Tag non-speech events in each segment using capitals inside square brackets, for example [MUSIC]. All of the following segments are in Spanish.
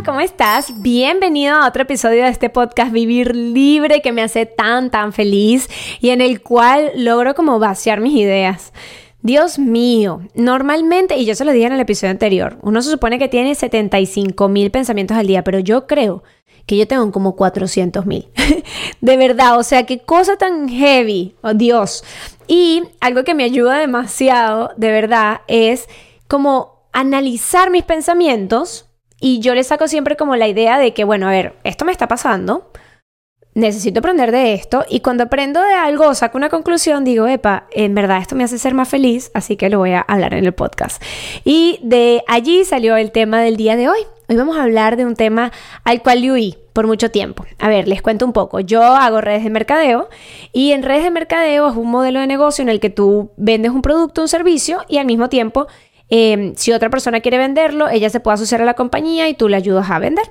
¿cómo estás? Bienvenido a otro episodio de este podcast Vivir Libre que me hace tan, tan feliz y en el cual logro como vaciar mis ideas. Dios mío, normalmente, y yo se lo dije en el episodio anterior, uno se supone que tiene 75 mil pensamientos al día, pero yo creo que yo tengo como 400 mil. [LAUGHS] de verdad, o sea, qué cosa tan heavy, oh Dios. Y algo que me ayuda demasiado, de verdad, es como analizar mis pensamientos y yo le saco siempre como la idea de que, bueno, a ver, esto me está pasando, necesito aprender de esto y cuando aprendo de algo saco una conclusión digo, epa, en verdad esto me hace ser más feliz, así que lo voy a hablar en el podcast. Y de allí salió el tema del día de hoy. Hoy vamos a hablar de un tema al cual yo huí por mucho tiempo. A ver, les cuento un poco. Yo hago redes de mercadeo y en redes de mercadeo es un modelo de negocio en el que tú vendes un producto, un servicio y al mismo tiempo em, si otra persona quiere venderlo, ella se puede asociar a la compañía y tú le ayudas a vender.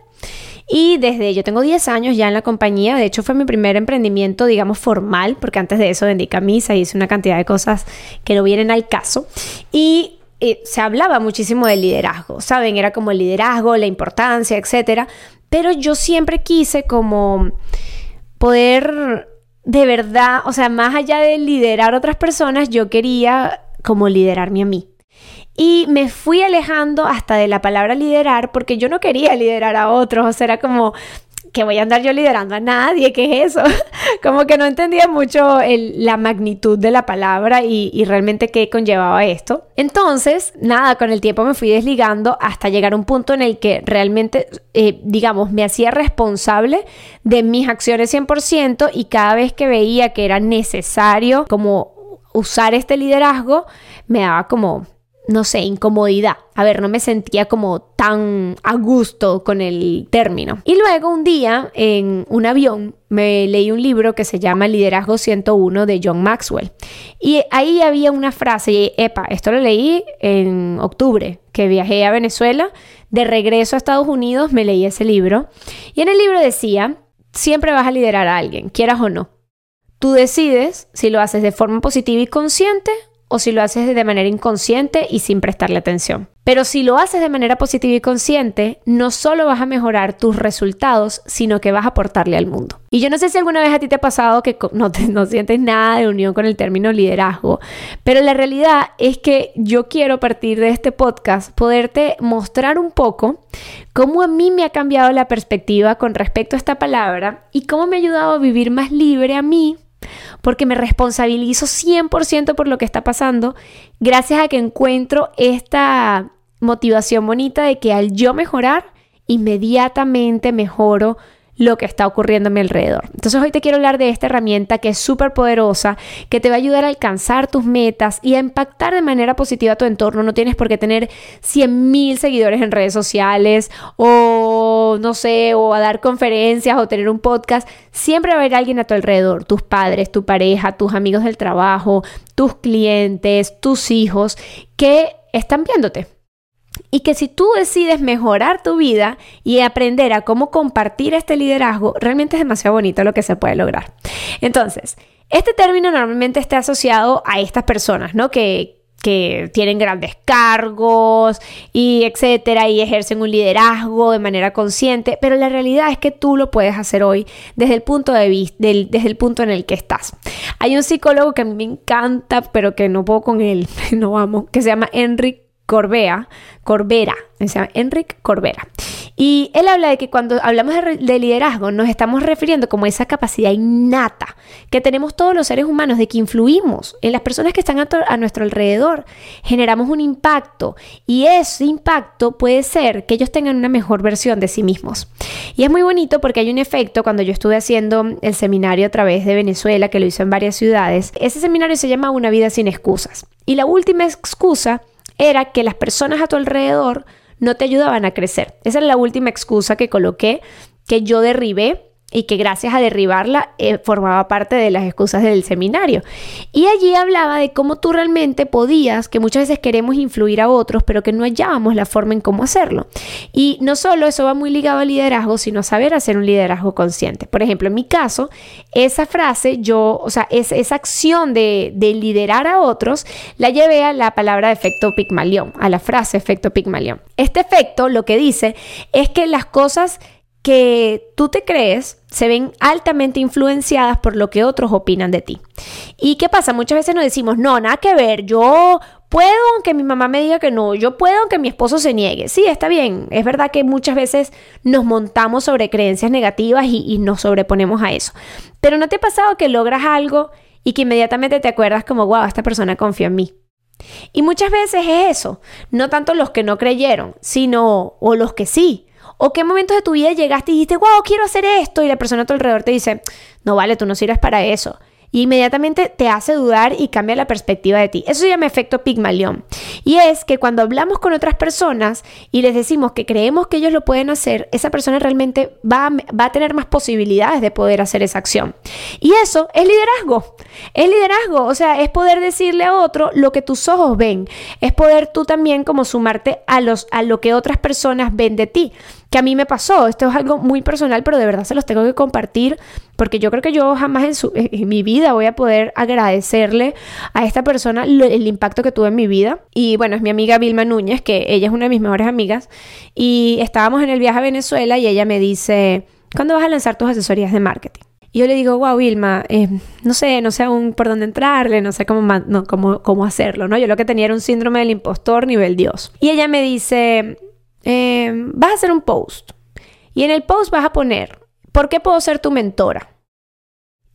Y desde yo tengo 10 años ya en la compañía, de hecho fue mi primer emprendimiento, digamos, formal, porque antes de eso vendí camisa y hice una cantidad de cosas que no vienen al caso. Y eh, se hablaba muchísimo del liderazgo, ¿saben? Era como el liderazgo, la importancia, etcétera. Pero yo siempre quise como poder de verdad, o sea, más allá de liderar a otras personas, yo quería como liderarme a mí. Y me fui alejando hasta de la palabra liderar porque yo no quería liderar a otros, o sea, era como que voy a andar yo liderando a nadie, ¿qué es eso? [LAUGHS] como que no entendía mucho la magnitud de la palabra y, realmente qué conllevaba esto. Entonces, nada, con el tiempo me fui desligando hasta llegar a un punto en el que realmente, eh, digamos, me hacía responsable de mis acciones 100% y cada vez que veía que era necesario como usar este liderazgo, me daba como no sé, incomodidad. A ver, no me sentía como tan a gusto con el término. Y luego un día en un avión me leí un libro que se llama Liderazgo 101 de John Maxwell. Y ahí había una frase, epa, esto lo leí en octubre, que viajé a Venezuela, de regreso a Estados Unidos me leí ese libro. Y en el libro decía, siempre vas a liderar a alguien, quieras o no. Tú decides si lo haces de forma positiva y consciente o si lo haces de manera inconsciente y sin prestarle atención. Pero si lo haces de manera positiva y consciente, no solo vas a mejorar tus resultados, sino que vas a aportarle al mundo. Y yo no sé si alguna vez a ti te ha pasado que [LAUGHS] no, no sientes nada de unión con el término liderazgo, pero la realidad es que yo quiero a partir de este podcast poderte mostrar un poco cómo a mí me ha cambiado la perspectiva con respecto a esta palabra y cómo me ha ayudado a vivir más libre a mí porque me responsabilizo 100% por lo que está pasando, gracias a que encuentro esta motivación bonita de que al yo mejorar, inmediatamente mejoro lo que está ocurriendo a mi alrededor. Entonces hoy te quiero hablar de esta herramienta que es súper poderosa, que te va a ayudar a alcanzar tus metas y a impactar de manera positiva tu entorno. No tienes por qué tener 100 mil seguidores en redes sociales o no sé, o a dar conferencias o tener un podcast. Siempre va a haber alguien a tu alrededor, tus padres, tu pareja, tus amigos del trabajo, tus clientes, tus hijos, que están viéndote y que si tú decides mejorar tu vida y aprender a cómo compartir este liderazgo, realmente es demasiado bonito lo que se puede lograr. Entonces, este término normalmente está asociado a estas personas, ¿no? Que, que tienen grandes cargos y etcétera y ejercen un liderazgo de manera consciente, pero la realidad es que tú lo puedes hacer hoy desde el punto de vista desde el punto en el que estás. Hay un psicólogo que a mí me encanta, pero que no puedo con él, [LAUGHS] no vamos, que se llama Enric Corbea, Corbera, se llama Enric Corbera. Y él habla de que cuando hablamos de, liderazgo nos estamos refiriendo como esa capacidad innata que tenemos todos los seres humanos de que influimos en las personas que están a, a nuestro alrededor, generamos un impacto y ese impacto puede ser que ellos tengan una mejor versión de sí mismos. Y es muy bonito porque hay un efecto cuando yo estuve haciendo el seminario a través de Venezuela, que lo hizo en varias ciudades, ese seminario se llama Una vida sin excusas. Y la última excusa era que las personas a tu alrededor no te ayudaban a crecer. Esa es la última excusa que coloqué, que yo derribé y que gracias a derribarla eh, formaba parte de las excusas del seminario. Y allí hablaba de cómo tú realmente podías, que muchas veces queremos influir a otros, pero que no hallábamos la forma en cómo hacerlo. Y no solo eso va muy ligado al liderazgo, sino saber hacer un liderazgo consciente. Por ejemplo, en mi caso, esa frase, yo, o sea, esa acción de, de liderar a otros, la llevé a la palabra efecto Pigmalión, a la frase efecto Pigmalión. Este efecto lo que dice es que las cosas que tú te crees se ven altamente influenciadas por lo que otros opinan de ti. ¿Y qué pasa? Muchas veces nos decimos, no, nada que ver, yo puedo aunque mi mamá me diga que no, yo puedo aunque mi esposo se niegue. Sí, está bien, es verdad que muchas veces nos montamos sobre creencias negativas y, nos sobreponemos a eso. Pero ¿no te ha pasado que logras algo y que inmediatamente te acuerdas como, wow, esta persona confía en mí? Y muchas veces es eso, no tanto los que no creyeron, sino o los que sí. ¿O qué momentos de tu vida llegaste y dijiste, wow, quiero hacer esto? Y la persona a tu alrededor te dice, no vale, tú no sirves para eso y inmediatamente te hace dudar y cambia la perspectiva de ti. Eso se llama efecto Pigmalión. Y es que cuando hablamos con otras personas y les decimos que creemos que ellos lo pueden hacer, esa persona realmente va a, va a tener más posibilidades de poder hacer esa acción. Y eso es liderazgo. Es liderazgo, o sea, es poder decirle a otro lo que tus ojos ven. Es poder tú también como sumarte a, los, a lo que otras personas ven de ti que a mí me pasó. Esto es algo muy personal, pero de verdad se los tengo que compartir porque yo creo que yo jamás en, mi vida voy a poder agradecerle a esta persona el impacto que tuvo en mi vida. Y bueno, es mi amiga Vilma Núñez, que ella es una de mis mejores amigas. Y estábamos en el viaje a Venezuela y ella me dice, ¿cuándo vas a lanzar tus asesorías de marketing? Y yo le digo, wow, Vilma, eh, no sé, no sé aún por dónde entrarle, no sé cómo, cómo, cómo hacerlo, ¿no? Yo lo que tenía era un síndrome del impostor nivel Dios. Y ella me dice, Em, vas a hacer un post y en el post vas a poner, ¿por qué puedo ser tu mentora?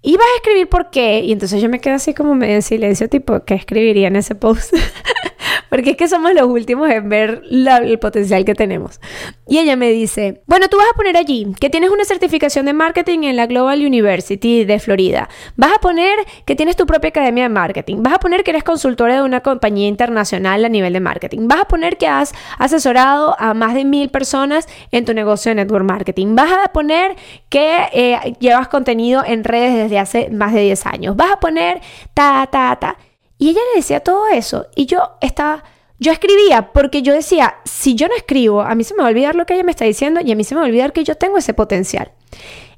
Y vas a escribir por qué. Y entonces yo me quedo así como medio en silencio, tipo, ¿qué escribiría en ese post? [LAUGHS] porque es que somos los últimos en ver el potencial que tenemos. Y ella me dice, bueno, tú vas a poner allí que tienes una certificación de marketing en la Global University de Florida. Vas a poner que tienes tu propia academia de marketing. Vas a poner que eres consultora de una compañía internacional a nivel de marketing. Vas a poner que has asesorado a más de mil personas en tu negocio de network marketing. Vas a poner que eh, llevas contenido en redes desde hace más de 10 años. Vas a poner ta, ta, ta. Y ella le decía todo eso y yo estaba, yo escribía porque yo decía, si yo no escribo, a mí se me va a olvidar lo que ella me está diciendo y a mí se me va a olvidar que yo tengo ese potencial.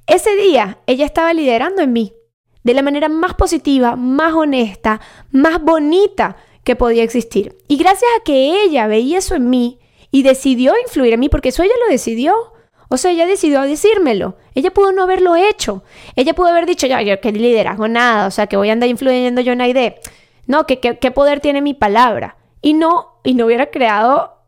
Ese día ella estaba liderando en mí de la manera más positiva, más honesta, más bonita que podía existir. Y gracias a que ella veía eso en mí y decidió influir en mí, porque eso ella lo decidió. O sea, ella decidió decírmelo. Ella pudo no haberlo hecho. Ella pudo haber dicho, ya, yo que liderazgo nada, o sea, que voy a andar influyendo yo en idea. No, ¿qué, qué, poder tiene mi palabra? Y no, y no hubiera creado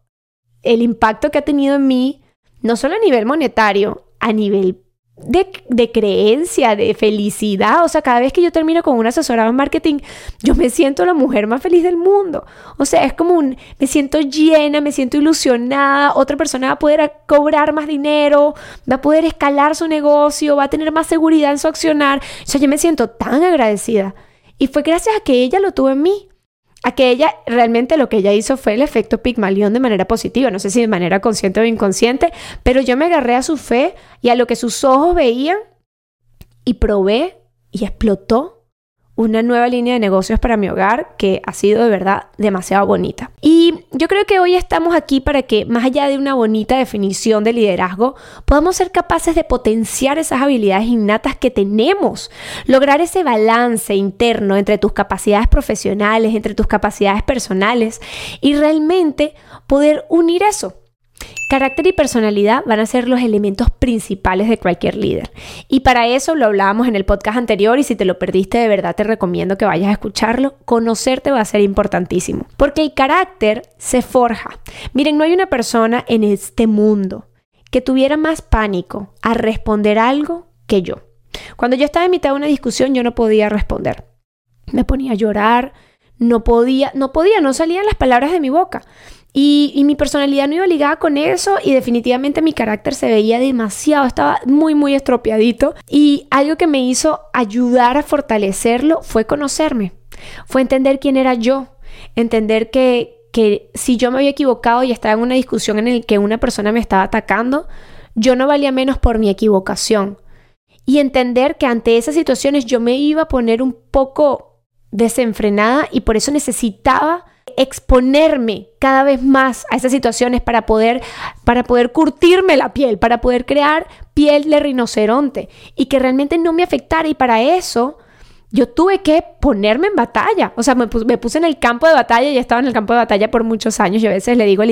el impacto que ha tenido en mí, no solo a nivel monetario, a nivel de, de, creencia, de felicidad. O sea, cada vez que yo termino con un asesorado en marketing, yo me siento la mujer más feliz del mundo. O sea, es como un, me siento llena, me siento ilusionada, otra persona va a poder cobrar más dinero, va a poder escalar su negocio, va a tener más seguridad en su accionar. O sea, yo me siento tan agradecida. Y fue gracias a que ella lo tuvo en mí. A que ella realmente lo que ella hizo fue el efecto Pigmalión de manera positiva. No sé si de manera consciente o inconsciente, pero yo me agarré a su fe y a lo que sus ojos veían y probé y explotó una nueva línea de negocios para mi hogar que ha sido de verdad demasiado bonita. Y yo creo que hoy estamos aquí para que, más allá de una bonita definición de liderazgo, podamos ser capaces de potenciar esas habilidades innatas que tenemos, lograr ese balance interno entre tus capacidades profesionales, entre tus capacidades personales y realmente poder unir eso Carácter y personalidad van a ser los elementos principales de cualquier líder. Y para eso lo hablábamos en el podcast anterior y si te lo perdiste de verdad te recomiendo que vayas a escucharlo. Conocerte va a ser importantísimo. Porque el carácter se forja. Miren, no hay una persona en este mundo que tuviera más pánico a responder algo que yo. Cuando yo estaba en mitad de una discusión yo no podía responder. Me ponía a llorar, no podía, no podía, no salían las palabras de mi boca. Y, mi personalidad no iba ligada con eso y definitivamente mi carácter se veía demasiado, estaba muy, muy estropeadito. Y algo que me hizo ayudar a fortalecerlo fue conocerme, fue entender quién era yo, entender que, que si yo me había equivocado y estaba en una discusión en la que una persona me estaba atacando, yo no valía menos por mi equivocación. y entender que ante esas situaciones yo me iba a poner un poco desenfrenada y por eso necesitaba exponerme cada vez más a esas situaciones para poder, para poder curtirme la piel, para poder crear piel de rinoceronte y que realmente no me afectara. Y para eso yo tuve que ponerme en batalla. O sea, me, puse en el campo de batalla y estaba en el campo de batalla por muchos años. Y a veces le digo a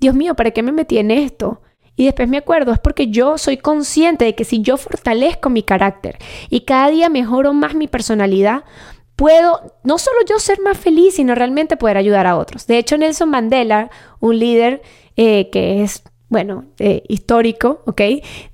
Dios mío, ¿para qué me metí en esto? Y después me acuerdo, es porque yo soy consciente de que si yo fortalezco mi carácter y cada día mejoro más mi personalidad, puedo no solo yo ser más feliz, sino realmente poder ayudar a otros. De hecho, Nelson Mandela, un líder eh, que es, bueno, eh, histórico, ¿ok?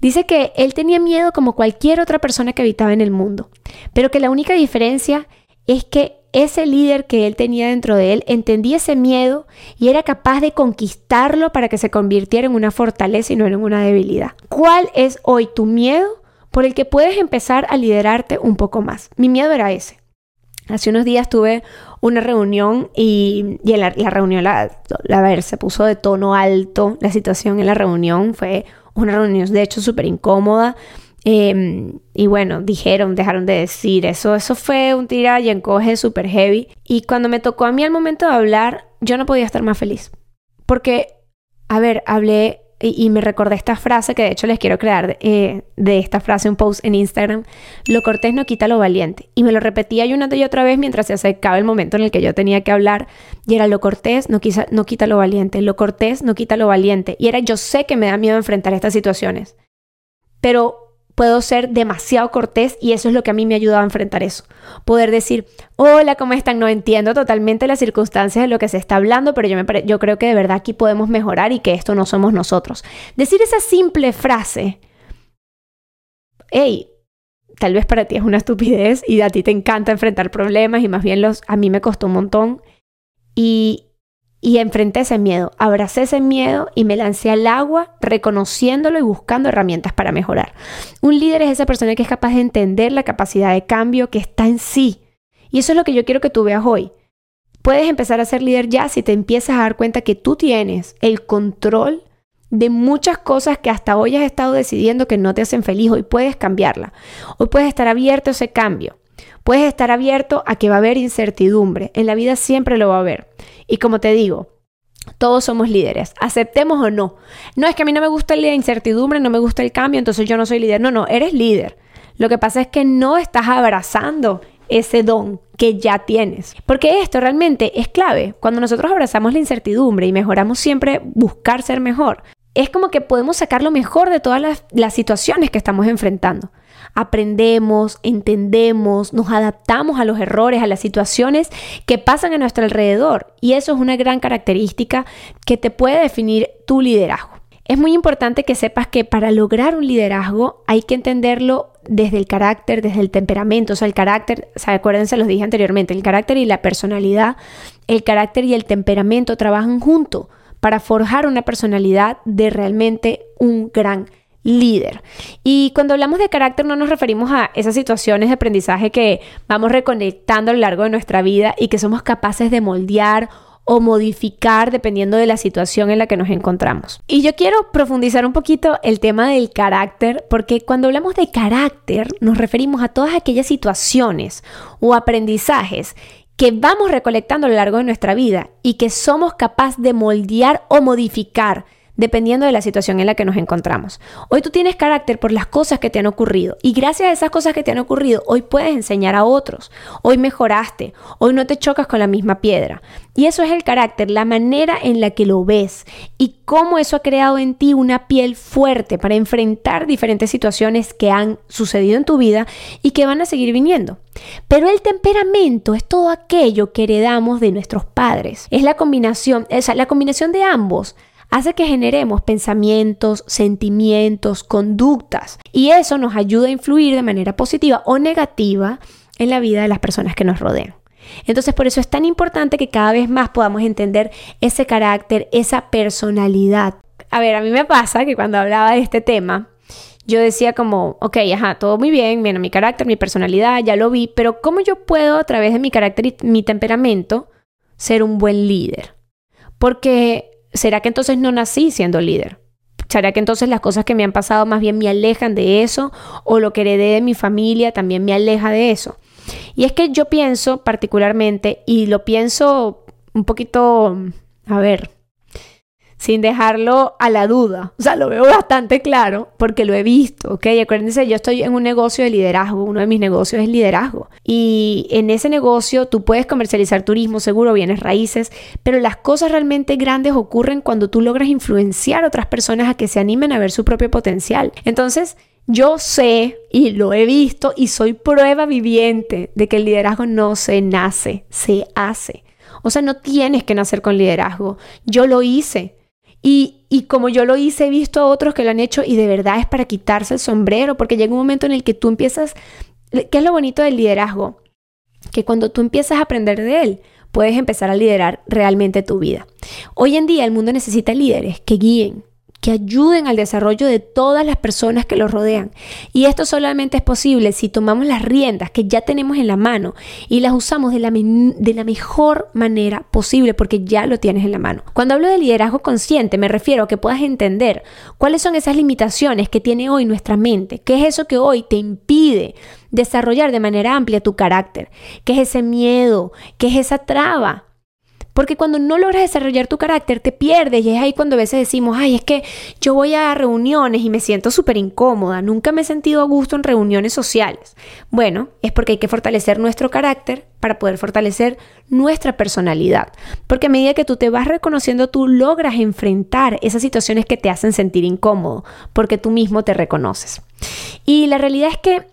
Dice que él tenía miedo como cualquier otra persona que habitaba en el mundo, pero que la única diferencia es que ese líder que él tenía dentro de él entendía ese miedo y era capaz de conquistarlo para que se convirtiera en una fortaleza y no en una debilidad. ¿Cuál es hoy tu miedo por el que puedes empezar a liderarte un poco más? Mi miedo era ese. Hace unos días tuve una reunión y, en la, reunión, la, la, ver, se puso de tono alto la situación en la reunión. Fue una reunión, de hecho, súper incómoda. Em, y bueno, dijeron, dejaron de decir eso. Eso fue un tira y encoge súper heavy. Y cuando me tocó a mí al momento de hablar, yo no podía estar más feliz. Porque, a ver, hablé y, me recordé esta frase que de hecho les quiero crear eh, de esta frase un post en Instagram. Lo cortés no quita lo valiente. Y me lo repetía yo una y otra vez mientras se acercaba el momento en el que yo tenía que hablar. Y era lo cortés no, no quita lo valiente. Lo cortés no quita lo valiente. Y era yo sé que me da miedo enfrentar estas situaciones. Pero puedo ser demasiado cortés y eso es lo que a mí me ha ayudado a enfrentar eso. Poder decir, hola, ¿cómo están? No entiendo totalmente las circunstancias de lo que se está hablando, pero yo, me yo creo que de verdad aquí podemos mejorar y que esto no somos nosotros. Decir esa simple frase, hey, tal vez para ti es una estupidez y a ti te encanta enfrentar problemas y más bien los, a mí me costó un montón. Y, y enfrenté ese miedo, abracé ese miedo y me lancé al agua reconociéndolo y buscando herramientas para mejorar. Un líder es esa persona que es capaz de entender la capacidad de cambio que está en sí. Y eso es lo que yo quiero que tú veas hoy. Puedes empezar a ser líder ya si te empiezas a dar cuenta que tú tienes el control de muchas cosas que hasta hoy has estado decidiendo que no te hacen feliz. Hoy puedes cambiarla. Hoy puedes estar abierto a ese cambio. Puedes estar abierto a que va a haber incertidumbre. En la vida siempre lo va a haber. Y como te digo, todos somos líderes, aceptemos o no. No es que a mí no me gusta la incertidumbre, no me gusta el cambio, entonces yo no soy líder. No, no, eres líder. Lo que pasa es que no estás abrazando ese don que ya tienes. Porque esto realmente es clave. Cuando nosotros abrazamos la incertidumbre y mejoramos siempre buscar ser mejor, es como que podemos sacar lo mejor de todas las, las situaciones que estamos enfrentando aprendemos, entendemos, nos adaptamos a los errores, a las situaciones que pasan a nuestro alrededor. Y eso es una gran característica que te puede definir tu liderazgo. Es muy importante que sepas que para lograr un liderazgo hay que entenderlo desde el carácter, desde el temperamento. O sea, el carácter, o sea, acuérdense, los dije anteriormente, el carácter y la personalidad, el carácter y el temperamento trabajan juntos para forjar una personalidad de realmente un gran líder. Y cuando hablamos de carácter no nos referimos a esas situaciones de aprendizaje que vamos reconectando a lo largo de nuestra vida y que somos capaces de moldear o modificar dependiendo de la situación en la que nos encontramos. Y yo quiero profundizar un poquito el tema del carácter, porque cuando hablamos de carácter nos referimos a todas aquellas situaciones o aprendizajes que vamos recolectando a lo largo de nuestra vida y que somos capaces de moldear o modificar dependiendo de la situación en la que nos encontramos. Hoy tú tienes carácter por las cosas que te han ocurrido y gracias a esas cosas que te han ocurrido, hoy puedes enseñar a otros, hoy mejoraste, hoy no te chocas con la misma piedra. Y eso es el carácter, la manera en la que lo ves y cómo eso ha creado en ti una piel fuerte para enfrentar diferentes situaciones que han sucedido en tu vida y que van a seguir viniendo. Pero el temperamento es todo aquello que heredamos de nuestros padres. Es la combinación, esa la combinación de ambos hace que generemos pensamientos, sentimientos, conductas y eso nos ayuda a influir de manera positiva o negativa en la vida de las personas que nos rodean. Entonces por eso es tan importante que cada vez más podamos entender ese carácter, esa personalidad. A ver, a mí me pasa que cuando hablaba de este tema, yo decía como, ok, ajá, todo muy bien, mi carácter, mi personalidad, ya lo vi, pero ¿cómo yo puedo a través de mi carácter y mi temperamento ser un buen líder? Porque ¿será que entonces no nací siendo líder? ¿Será que entonces las cosas que me han pasado más bien me alejan de eso? ¿O lo que heredé de mi familia también me aleja de eso? Y es que yo pienso particularmente, y lo pienso un poquito, a ver, sin dejarlo a la duda. O sea, lo veo bastante claro porque lo he visto, ¿ok? Acuérdense, yo estoy en un negocio de liderazgo, uno de mis negocios es liderazgo. Y en ese negocio tú puedes comercializar turismo, seguro, bienes raíces, pero las cosas realmente grandes ocurren cuando tú logras influenciar a otras personas a que se animen a ver su propio potencial. Entonces, yo sé y lo he visto y soy prueba viviente de que el liderazgo no se nace, se hace. O sea, no tienes que nacer con liderazgo. Yo lo hice. Y, como yo lo hice, he visto a otros que lo han hecho y de verdad es para quitarse el sombrero, porque llega un momento en el que tú empiezas, ¿qué es lo bonito del liderazgo? Que cuando tú empiezas a aprender de él, puedes empezar a liderar realmente tu vida. Hoy en día el mundo necesita líderes que guíen, que ayuden al desarrollo de todas las personas que los rodean. Y esto solamente es posible si tomamos las riendas que ya tenemos en la mano y las usamos de la, de la mejor manera posible porque ya lo tienes en la mano. Cuando hablo de liderazgo consciente me refiero a que puedas entender cuáles son esas limitaciones que tiene hoy nuestra mente, qué es eso que hoy te impide desarrollar de manera amplia tu carácter, qué es ese miedo, qué es esa traba porque cuando no logras desarrollar tu carácter, te pierdes. Y es ahí cuando a veces decimos, ay, es que yo voy a reuniones y me siento súper incómoda. Nunca me he sentido a gusto en reuniones sociales. Bueno, es porque hay que fortalecer nuestro carácter para poder fortalecer nuestra personalidad. Porque a medida que tú te vas reconociendo, tú logras enfrentar esas situaciones que te hacen sentir incómodo, porque tú mismo te reconoces. Y la realidad es que,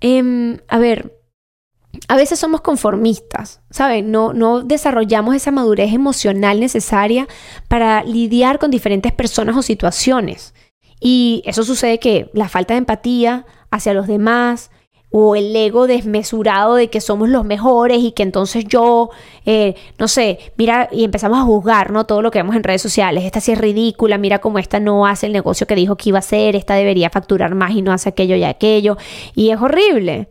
em, a ver, a veces somos conformistas, ¿saben? No, no desarrollamos esa madurez emocional necesaria para lidiar con diferentes personas o situaciones. Y eso sucede que la falta de empatía hacia los demás o el ego desmesurado de que somos los mejores y que entonces yo, eh, no sé, mira, y empezamos a juzgar, ¿no? Todo lo que vemos en redes sociales. Esta sí es ridícula, mira cómo esta no hace el negocio que dijo que iba a hacer, esta debería facturar más y no hace aquello y aquello. Y es horrible.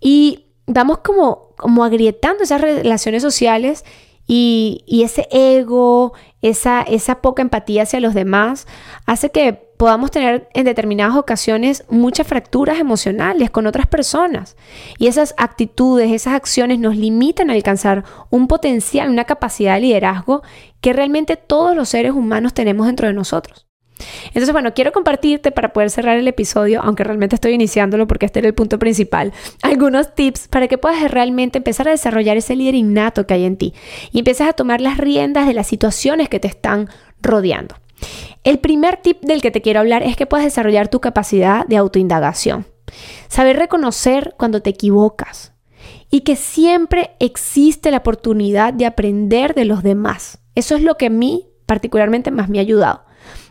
Y vamos como, como agrietando esas relaciones sociales y, ese ego, esa, esa poca empatía hacia los demás, hace que podamos tener en determinadas ocasiones muchas fracturas emocionales con otras personas. Y esas actitudes, esas acciones nos limitan a alcanzar un potencial, una capacidad de liderazgo que realmente todos los seres humanos tenemos dentro de nosotros. Entonces, bueno, quiero compartirte para poder cerrar el episodio, aunque realmente estoy iniciándolo porque este era el punto principal, [LAUGHS] algunos tips para que puedas realmente empezar a desarrollar ese líder innato que hay en ti y empieces a tomar las riendas de las situaciones que te están rodeando. El primer tip del que te quiero hablar es que puedas desarrollar tu capacidad de autoindagación. Saber reconocer cuando te equivocas y que siempre existe la oportunidad de aprender de los demás. Eso es lo que a mí particularmente más me ha ayudado.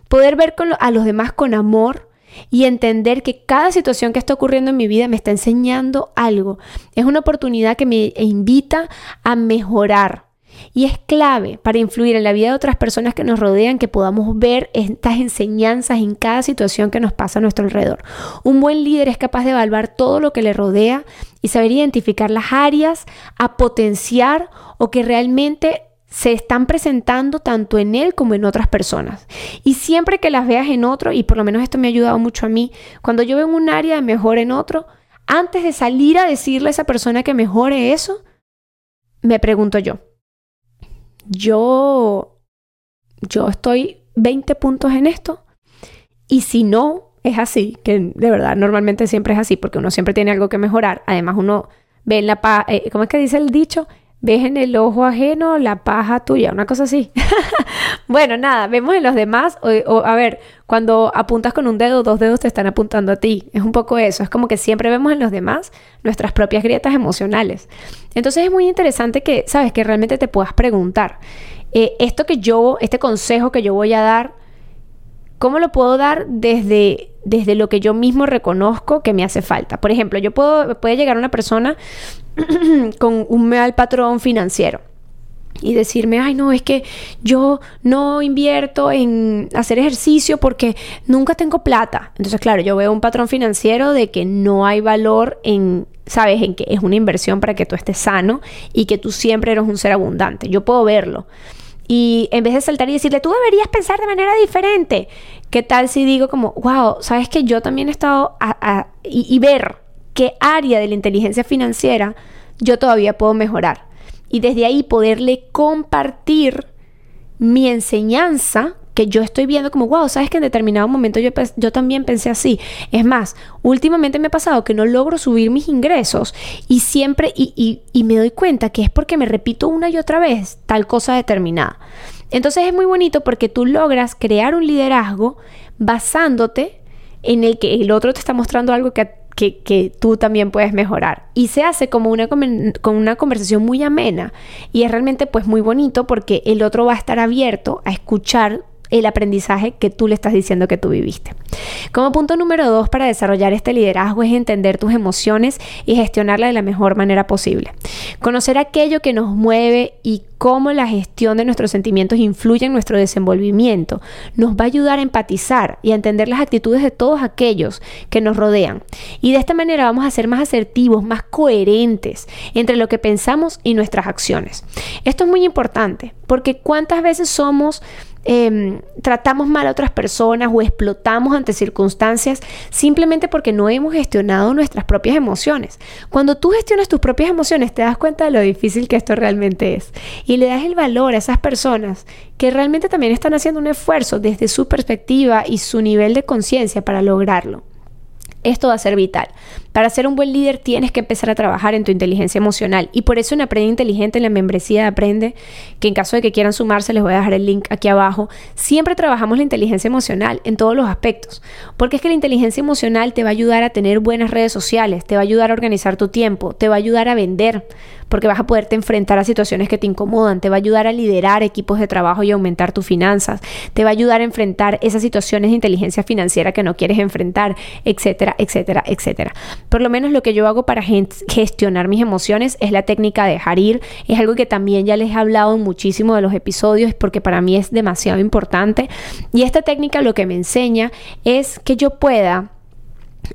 Poder ver a los demás con amor y entender que cada situación que está ocurriendo en mi vida me está enseñando algo. Es una oportunidad que me invita a mejorar. Y es clave para influir en la vida de otras personas que nos rodean que podamos ver estas enseñanzas en cada situación que nos pasa a nuestro alrededor. Un buen líder es capaz de evaluar todo lo que le rodea y saber identificar las áreas a potenciar o que realmente se están presentando tanto en él como en otras personas. Y siempre que las veas en otro, y por lo menos esto me ha ayudado mucho a mí, cuando yo veo un área de mejor en otro, antes de salir a decirle a esa persona que mejore eso, me pregunto yo, yo, yo estoy 20 puntos en esto, y si no es así, que de verdad normalmente siempre es así, porque uno siempre tiene algo que mejorar, además uno ve en la paz, eh, ¿cómo es que dice el dicho? Ves en el ojo ajeno la paja tuya, una cosa así. [LAUGHS] bueno, nada, vemos en los demás, o, a ver, cuando apuntas con un dedo, dos dedos te están apuntando a ti. Es un poco eso, es como que siempre vemos en los demás nuestras propias grietas emocionales. Entonces es muy interesante que, sabes, que realmente te puedas preguntar, eh, esto que yo, este consejo que yo voy a dar, ¿cómo lo puedo dar desde, desde lo que yo mismo reconozco que me hace falta? Por ejemplo, yo puedo, puede llegar una persona [CLEARS THROAT] con un mal patrón financiero y decirme, ay no, es que yo no invierto en hacer ejercicio porque nunca tengo plata. Entonces, claro, yo veo un patrón financiero de que no hay valor en, sabes, en que es una inversión para que tú estés sano y que tú siempre eres un ser abundante. Yo puedo verlo. Y en vez de saltar y decirle, tú deberías pensar de manera diferente, ¿Qué tal si digo como, wow, sabes que yo también he estado y ver qué área de la inteligencia financiera yo todavía puedo mejorar? Y desde ahí poderle compartir mi enseñanza que yo estoy viendo como, wow, sabes que en determinado momento yo, yo también pensé así. Es más, últimamente me ha pasado que no logro subir mis ingresos y siempre, y, y me doy cuenta que es porque me repito una y otra vez tal cosa determinada. Entonces es muy bonito porque tú logras crear un liderazgo basándote en el que el otro te está mostrando algo que que, tú también puedes mejorar. Y se hace como una, con una conversación muy amena y es realmente pues muy bonito porque el otro va a estar abierto a escuchar el aprendizaje que tú le estás diciendo que tú viviste. Como punto número dos para desarrollar este liderazgo es entender tus emociones y gestionarla de la mejor manera posible. Conocer aquello que nos mueve y cómo la gestión de nuestros sentimientos influye en nuestro desenvolvimiento nos va a ayudar a empatizar y a entender las actitudes de todos aquellos que nos rodean. Y de esta manera vamos a ser más asertivos, más coherentes entre lo que pensamos y nuestras acciones. Esto es muy importante porque cuántas veces somos Em, tratamos mal a otras personas o explotamos ante circunstancias simplemente porque no hemos gestionado nuestras propias emociones. Cuando tú gestionas tus propias emociones te das cuenta de lo difícil que esto realmente es y le das el valor a esas personas que realmente también están haciendo un esfuerzo desde su perspectiva y su nivel de conciencia para lograrlo. Esto va a ser vital. Para ser un buen líder tienes que empezar a trabajar en tu inteligencia emocional y por eso en Aprende Inteligente en la membresía de Aprende, que en caso de que quieran sumarse les voy a dejar el link aquí abajo, siempre trabajamos la inteligencia emocional en todos los aspectos, porque es que la inteligencia emocional te va a ayudar a tener buenas redes sociales, te va a ayudar a organizar tu tiempo, te va a ayudar a vender, porque vas a poderte enfrentar a situaciones que te incomodan, te va a ayudar a liderar equipos de trabajo y aumentar tus finanzas, te va a ayudar a enfrentar esas situaciones de inteligencia financiera que no quieres enfrentar, etcétera, etcétera, etcétera. Por lo menos lo que yo hago para gestionar mis emociones es la técnica de dejar ir, es algo que también ya les he hablado en muchísimo de los episodios porque para mí es demasiado importante. Y esta técnica lo que me enseña es que yo pueda...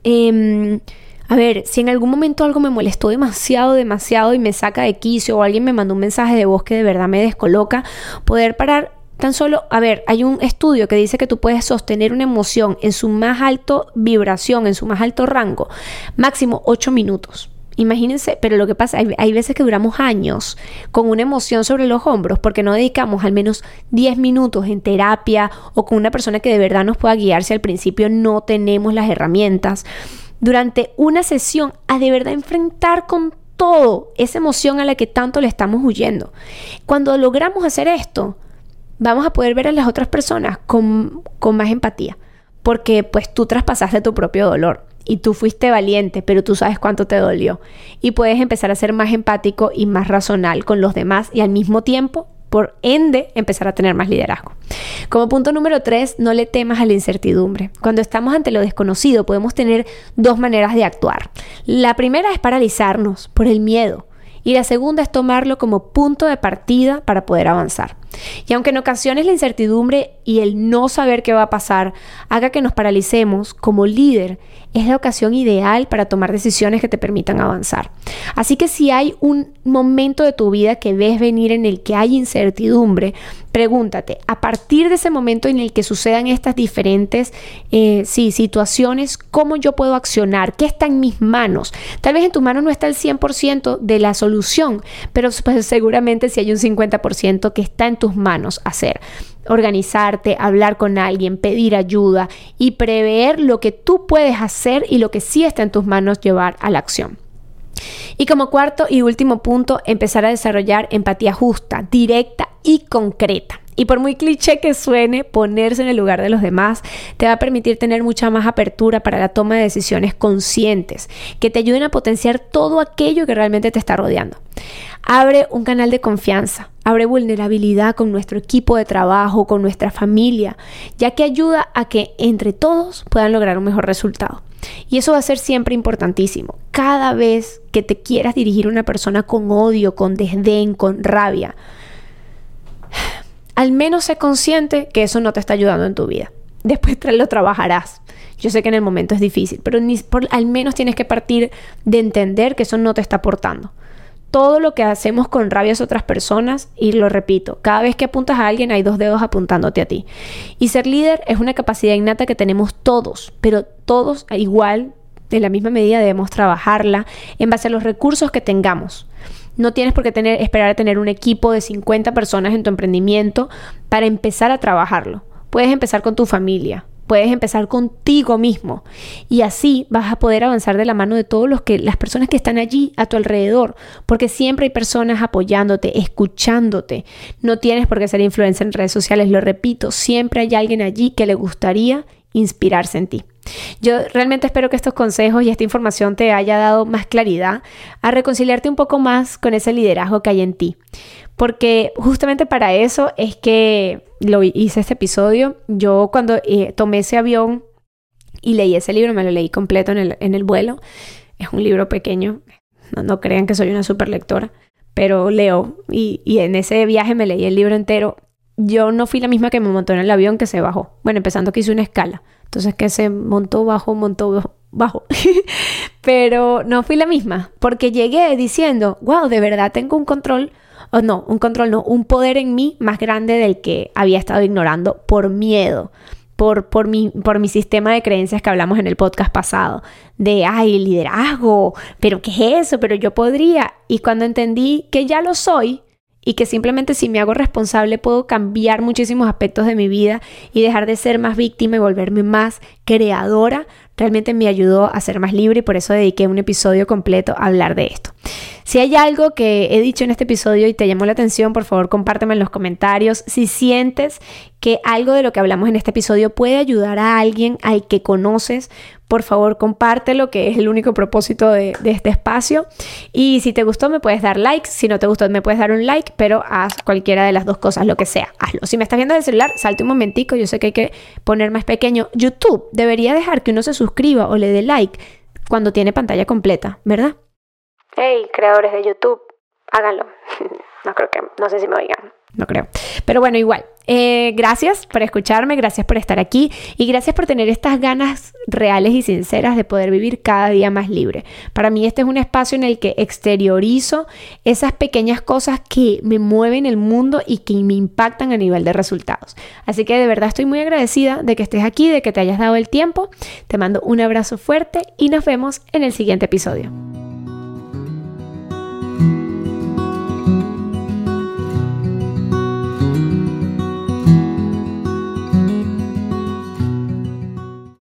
Em, a ver, si en algún momento algo me molestó demasiado, demasiado y me saca de quicio o alguien me mandó un mensaje de voz que de verdad me descoloca, poder parar tan solo, a ver, hay un estudio que dice que tú puedes sostener una emoción en su más alto vibración, en su más alto rango, máximo 8 minutos. Imagínense, pero lo que pasa, hay, hay, veces que duramos años con una emoción sobre los hombros porque no dedicamos al menos 10 minutos en terapia o con una persona que de verdad nos pueda guiar si al principio no tenemos las herramientas durante una sesión a de verdad enfrentar con todo esa emoción a la que tanto le estamos huyendo. Cuando logramos hacer esto, vamos a poder ver a las otras personas con, con más empatía, porque pues tú traspasaste tu propio dolor y tú fuiste valiente, pero tú sabes cuánto te dolió. Y puedes empezar a ser más empático y más razonal con los demás y al mismo tiempo por ende empezar a tener más liderazgo. Como punto número tres, no le temas a la incertidumbre. Cuando estamos ante lo desconocido podemos tener dos maneras de actuar. La primera es paralizarnos por el miedo y la segunda es tomarlo como punto de partida para poder avanzar. Y aunque en ocasiones la incertidumbre y el no saber qué va a pasar haga que nos paralicemos, como líder es la ocasión ideal para tomar decisiones que te permitan avanzar. Así que si hay un momento de tu vida que ves venir en el que hay incertidumbre, pregúntate, a partir de ese momento en el que sucedan estas diferentes eh, situaciones, ¿cómo yo puedo accionar? ¿Qué está en mis manos? Tal vez en tus manos no está el 100% de la solución, pero pues, seguramente si hay un 50% que está en tus manos hacer organizarte, hablar con alguien, pedir ayuda y prever lo que tú puedes hacer y lo que sí está en tus manos llevar a la acción. Y como cuarto y último punto, empezar a desarrollar empatía justa, directa y concreta. Y por muy cliché que suene, ponerse en el lugar de los demás te va a permitir tener mucha más apertura para la toma de decisiones conscientes, que te ayuden a potenciar todo aquello que realmente te está rodeando. Abre un canal de confianza, abre vulnerabilidad con nuestro equipo de trabajo, con nuestra familia, ya que ayuda a que entre todos puedan lograr un mejor resultado. Y eso va a ser siempre importantísimo. Cada vez que te quieras dirigir a una persona con odio, con desdén, con rabia, al menos sé consciente que eso no te está ayudando en tu vida. Después lo trabajarás. Yo sé que en el momento es difícil, pero al menos tienes que partir de entender que eso no te está aportando todo lo que hacemos con rabia a otras personas y lo repito, cada vez que apuntas a alguien hay dos dedos apuntándote a ti. Y ser líder es una capacidad innata que tenemos todos, pero todos igual, de la misma medida debemos trabajarla en base a los recursos que tengamos. No tienes por qué tener, esperar a tener un equipo de 50 personas en tu emprendimiento para empezar a trabajarlo. Puedes empezar con tu familia, Puedes empezar contigo mismo y así vas a poder avanzar de la mano de todos los que las personas que están allí a tu alrededor, porque siempre hay personas apoyándote, escuchándote. No tienes por qué ser influencer en redes sociales, lo repito, siempre hay alguien allí que le gustaría inspirarse en ti. Yo realmente espero que estos consejos y esta información te haya dado más claridad a reconciliarte un poco más con ese liderazgo que hay en ti. Porque justamente para eso es que lo hice este episodio. Yo cuando eh, tomé ese avión y leí ese libro, me lo leí completo en el, en el vuelo. Es un libro pequeño, no, crean que soy una super lectora, pero leo y, y en ese viaje me leí el libro entero. Yo no fui la misma que me montó en el avión que se bajó. Bueno, empezando que hice una escala. Entonces que se montó bajo, montó bajo. [LAUGHS] pero no fui la misma, porque llegué diciendo, wow, de verdad tengo un control o no, un control no, un poder en mí más grande del que había estado ignorando por miedo. Por, por, mi, por mi sistema de creencias que hablamos en el podcast pasado, de, ay, liderazgo, pero ¿qué es eso? Pero yo podría. Y cuando entendí que ya lo soy, y que simplemente si me hago responsable puedo cambiar muchísimos aspectos de mi vida y dejar de ser más víctima y volverme más creadora, realmente me ayudó a ser más libre y por eso dediqué un episodio completo a hablar de esto. Si hay algo que he dicho en este episodio y te llamó la atención, por favor compárteme en los comentarios. Si sientes que algo de lo que hablamos en este episodio puede ayudar a alguien al que conoces, por favor compártelo, que es el único propósito de, este espacio. Y si te gustó, me puedes dar like. Si no te gustó, me puedes dar un like, pero haz cualquiera de las dos cosas, lo que sea, hazlo. Si me estás viendo del celular, salte un momentico. Yo sé que hay que poner más pequeño. YouTube debería dejar que uno se suscriba o le dé like cuando tiene pantalla completa, ¿verdad? Hey, creadores de YouTube, háganlo. [LAUGHS] no creo que, no sé si me oigan, no creo. Pero bueno, igual, eh, gracias por escucharme, gracias por estar aquí y gracias por tener estas ganas reales y sinceras de poder vivir cada día más libre. Para mí este es un espacio en el que exteriorizo esas pequeñas cosas que me mueven el mundo y que me impactan a nivel de resultados. Así que de verdad estoy muy agradecida de que estés aquí, de que te hayas dado el tiempo. Te mando un abrazo fuerte y nos vemos en el siguiente episodio.